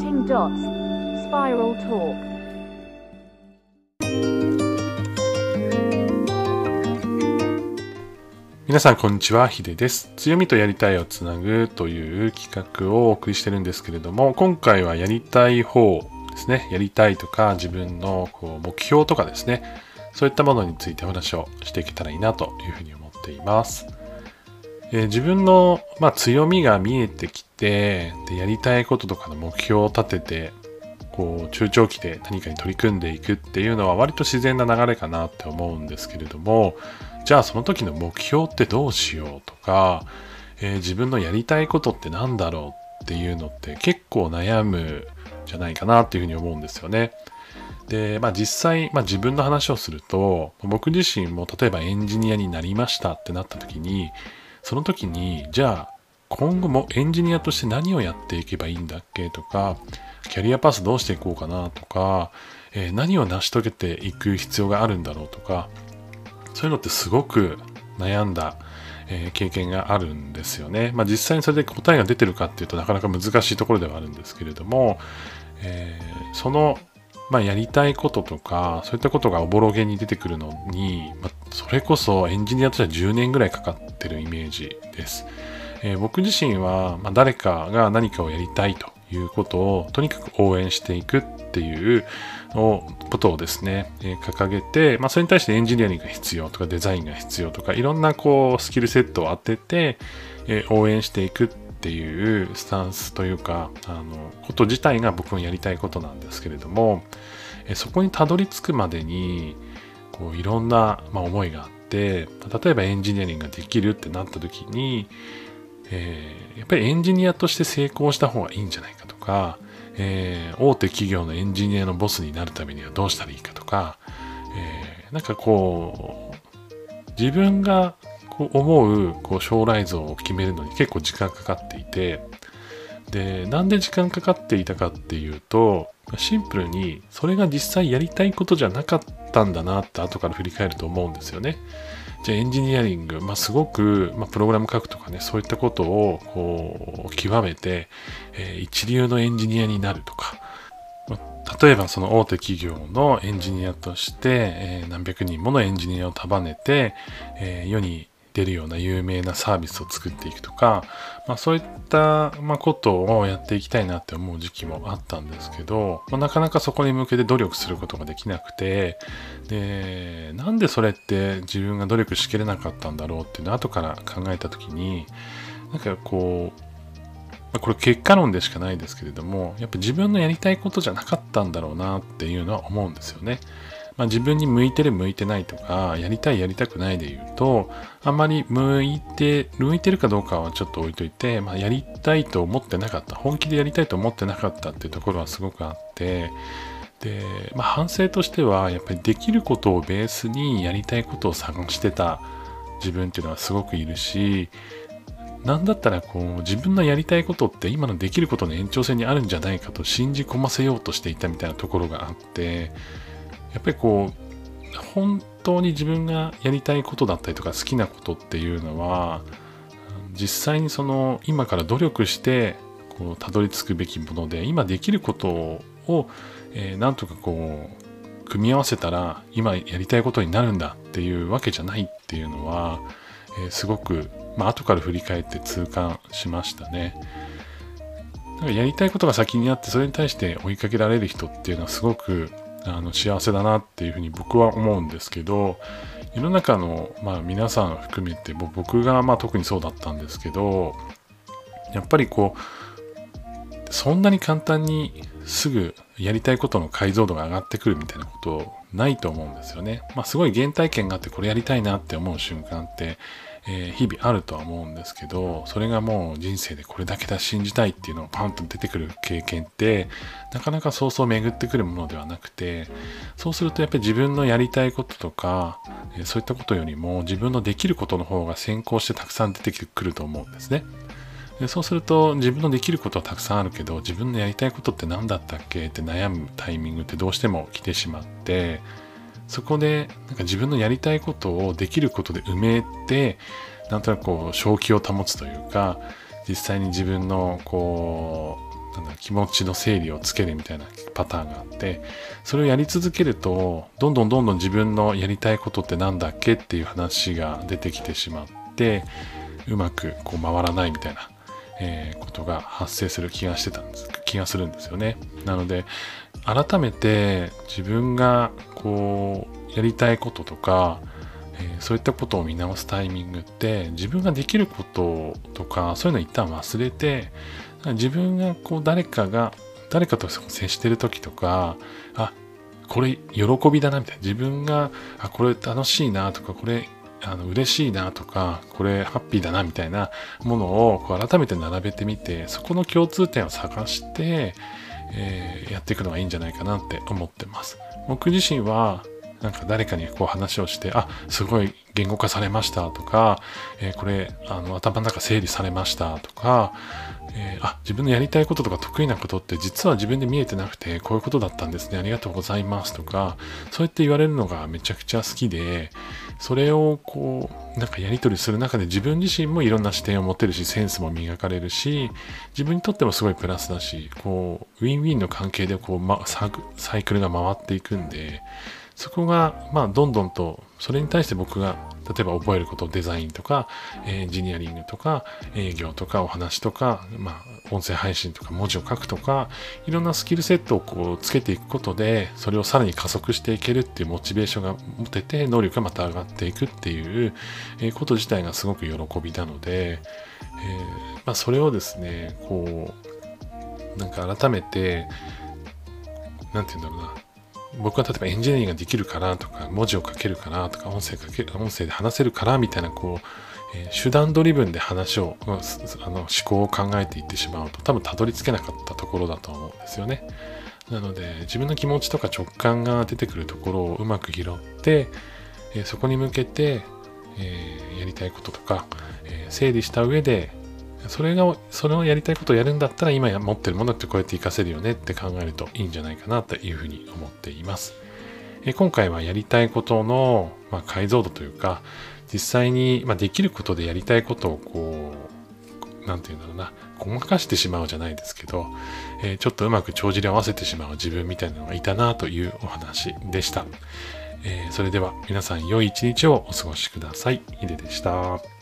Connecting dots. Spiral Talk. 皆さんこんにちは、ヒデです。強みとやりたいをつなぐという企画をお送りしてるんですけれども、今回はやりたい方ですね。やりたいとか自分のこう目標とかですね。そういったものについてお話をしていけたらいいなというふうに思っています。えー自分の、まあ、強みが見えてきてで、やりたいこととかの目標を立てて、こう中長期で何かに取り組んでいくっていうのは割と自然な流れかなって思うんですけれども、じゃあその時の目標ってどうしようとか、えー自分のやりたいことって何だろうっていうのって結構悩むじゃないかなっていうふうに思うんですよね。で、まあ実際、まあ自分の話をすると、僕自身も例えばエンジニアになりましたってなった時に、その時に、じゃあ今後もエンジニアとして何をやっていけばいいんだっけとか、キャリアパスどうしていこうかなとか、えー何を成し遂げていく必要があるんだろうとか、そういうのってすごく悩んだ、えー経験があるんですよね。まあ実際にそれで答えが出てるかっていうとなかなか難しいところではあるんですけれども、えーその、まあ、やりたいこととか、そういったことがおぼろげに出てくるのに、まあ、それこそエンジニアとしては10年ぐらいかかってるイメージです。えー僕自身は、まあ、誰かが何かをやりたいということをとにかく応援していくっていうのことをですね、えー掲げて、まあ、それに対してエンジニアリングが必要とかデザインが必要とかいろんなこうスキルセットを当てて、えー応援していくっっていうスタンスというかあのこと自体が僕のやりたいことなんですけれども、えそこにたどり着くまでにこういろんな、まあ、思いがあって例えばエンジニアリングができるってなった時にえーやっぱりエンジニアとして成功した方がいいんじゃないかとか、えー大手企業のエンジニアのボスになるためにはどうしたらいいかとか、えーなんかこう自分が思うこう将来像を決めるのに結構時間かかっていてでなんで時間かかっていたかっていうとシンプルにそれが実際やりたいことじゃなかったんだなって後から振り返ると思うんですよね。じゃあエンジニアリング、まあ、すごく、まあ、プログラム書くとかね、そういったことをこう極めて、えー一流のエンジニアになるとか、ま例えばその大手企業のエンジニアとして、え何百人ものエンジニアを束ねて、えー世に出るような有名なサービスを作っていくとか、まあ、そういった、まあ、ことをやっていきたいなって思う時期もあったんですけど、まあ、なかなかそこに向けて努力することができなくてでなんでそれって自分が努力しきれなかったんだろうっていうのを後から考えた時になんかこうまあこれ結果論でしかないですけれどもやっぱ自分のやりたいことじゃなかったんだろうなっていうのは思うんですよね。まあ、自分に向いてる向いてないとかやりたいやりたくないで言うとあまり向いて向いてるかどうかはちょっと置いといて、まあ、やりたいと思ってなかった本気でやりたいと思ってなかったっていうところはすごくあってで、まあ、反省としてはやっぱりできることをベースにやりたいことを探してた自分っていうのはすごくいるしなんだったらこう自分のやりたいことって今のできることの延長線にあるんじゃないかと信じ込ませようとしていたみたいなところがあってやっぱりこう本当に自分がやりたいことだったりとか好きなことっていうのは実際にその今から努力してこうたどり着くべきもので今できることを、えーなんとかこう組み合わせたら今やりたいことになるんだっていうわけじゃないっていうのは、えーすごく、まあ後から振り返って痛感しましたね。なんかやりたいことが先にあってそれに対して追いかけられる人っていうのはすごくあの幸せだなっていうふうに僕は思うんですけど世の中の、まあ、皆さん含めて僕がまあ特にそうだったんですけどやっぱりこうそんなに簡単にすぐやりたいことの解像度が上がってくるみたいなことないと思うんですよね。まあすごい原体験があってこれやりたいなって思う瞬間って、えー日々あるとは思うんですけどそれがもう人生でこれだけだ信じたいっていうのがパンと出てくる経験ってなかなかそうそう巡ってくるものではなくてそうするとやっぱり自分のやりたいこととか、えーそういったことよりも自分のできることの方が先行してたくさん出てくると思うんですね。でそうすると自分のできることはたくさんあるけど自分のやりたいことって何だったっけって悩むタイミングってどうしても来てしまってそこでなんか自分のやりたいことをできることで埋めてなんとなくこう正気を保つというか実際に自分のこうなんだ気持ちの整理をつけるみたいなパターンがあってそれをやり続けるとどんどんどんどん自分のやりたいことってなんだっけっていう話が出てきてしまってうまくこう回らないみたいな、えー、ことが発生する気がしてたんです気がするんですよね。なので改めて自分がこうやりたいこととかえー、そういったことを見直すタイミングって自分ができることとかそういうのを一旦忘れて自分がこう誰かが誰かと接してる時とかあこれ喜びだなみたいな自分があこれ楽しいなとかこれあの嬉しいなとかこれハッピーだなみたいなものをこう改めて並べてみてそこの共通点を探して、えー、やっていくのがいいんじゃないかなって思ってます。僕自身はなんか誰かにこう話をして、あ、すごい言語化されましたとか、えー、これ、あの、頭の中整理されましたとか、えー、あ、自分のやりたいこととか得意なことって実は自分で見えてなくて、こういうことだったんですね。ありがとうございますとか、そうやって言われるのがめちゃくちゃ好きで、それをこう、なんかやり取りする中で自分自身もいろんな視点を持ってるし、センスも磨かれるし、自分にとってもすごいプラスだし、こう、ウィンウィンの関係でこう、ま、サイクルが回っていくんで、そこが、まあ、どんどんと、それに対して僕が、例えば覚えること、デザインとか、エンジニアリングとか、営業とか、お話とか、まあ、音声配信とか、文字を書くとか、いろんなスキルセットをこう、つけていくことで、それをさらに加速していけるっていうモチベーションが持てて、能力がまた上がっていくっていうこと自体がすごく喜びなので、えー、まあ、それをですね、こう、なんか改めて、なんて言うんだろうな、僕は例えばエンジニアリングができるからとか、文字を書けるからとか、音声かける音声で話せるからみたいな、こう、えー、手段ドリブンで話を、あの思考を考えていってしまうと、多分たどり着けなかったところだと思うんですよね。なので、自分の気持ちとか直感が出てくるところをうまく拾って、えー、そこに向けて、えー、やりたいこととか、え整理した上で、それが、それをやりたいことをやるんだったら、今持ってるものってこうやって活かせるよねって考えるといいんじゃないかなというふうに思っています。え今回はやりたいことの、ま、解像度というか、実際に、ま、できることでやりたいことをこう、なんていうんだろうな、ごまかしてしまうじゃないですけど、え、ちょっとうまく帳尻合わせてしまう自分みたいなのがいたなというお話でした。え、それでは皆さん良い一日をお過ごしください。ヒデでした。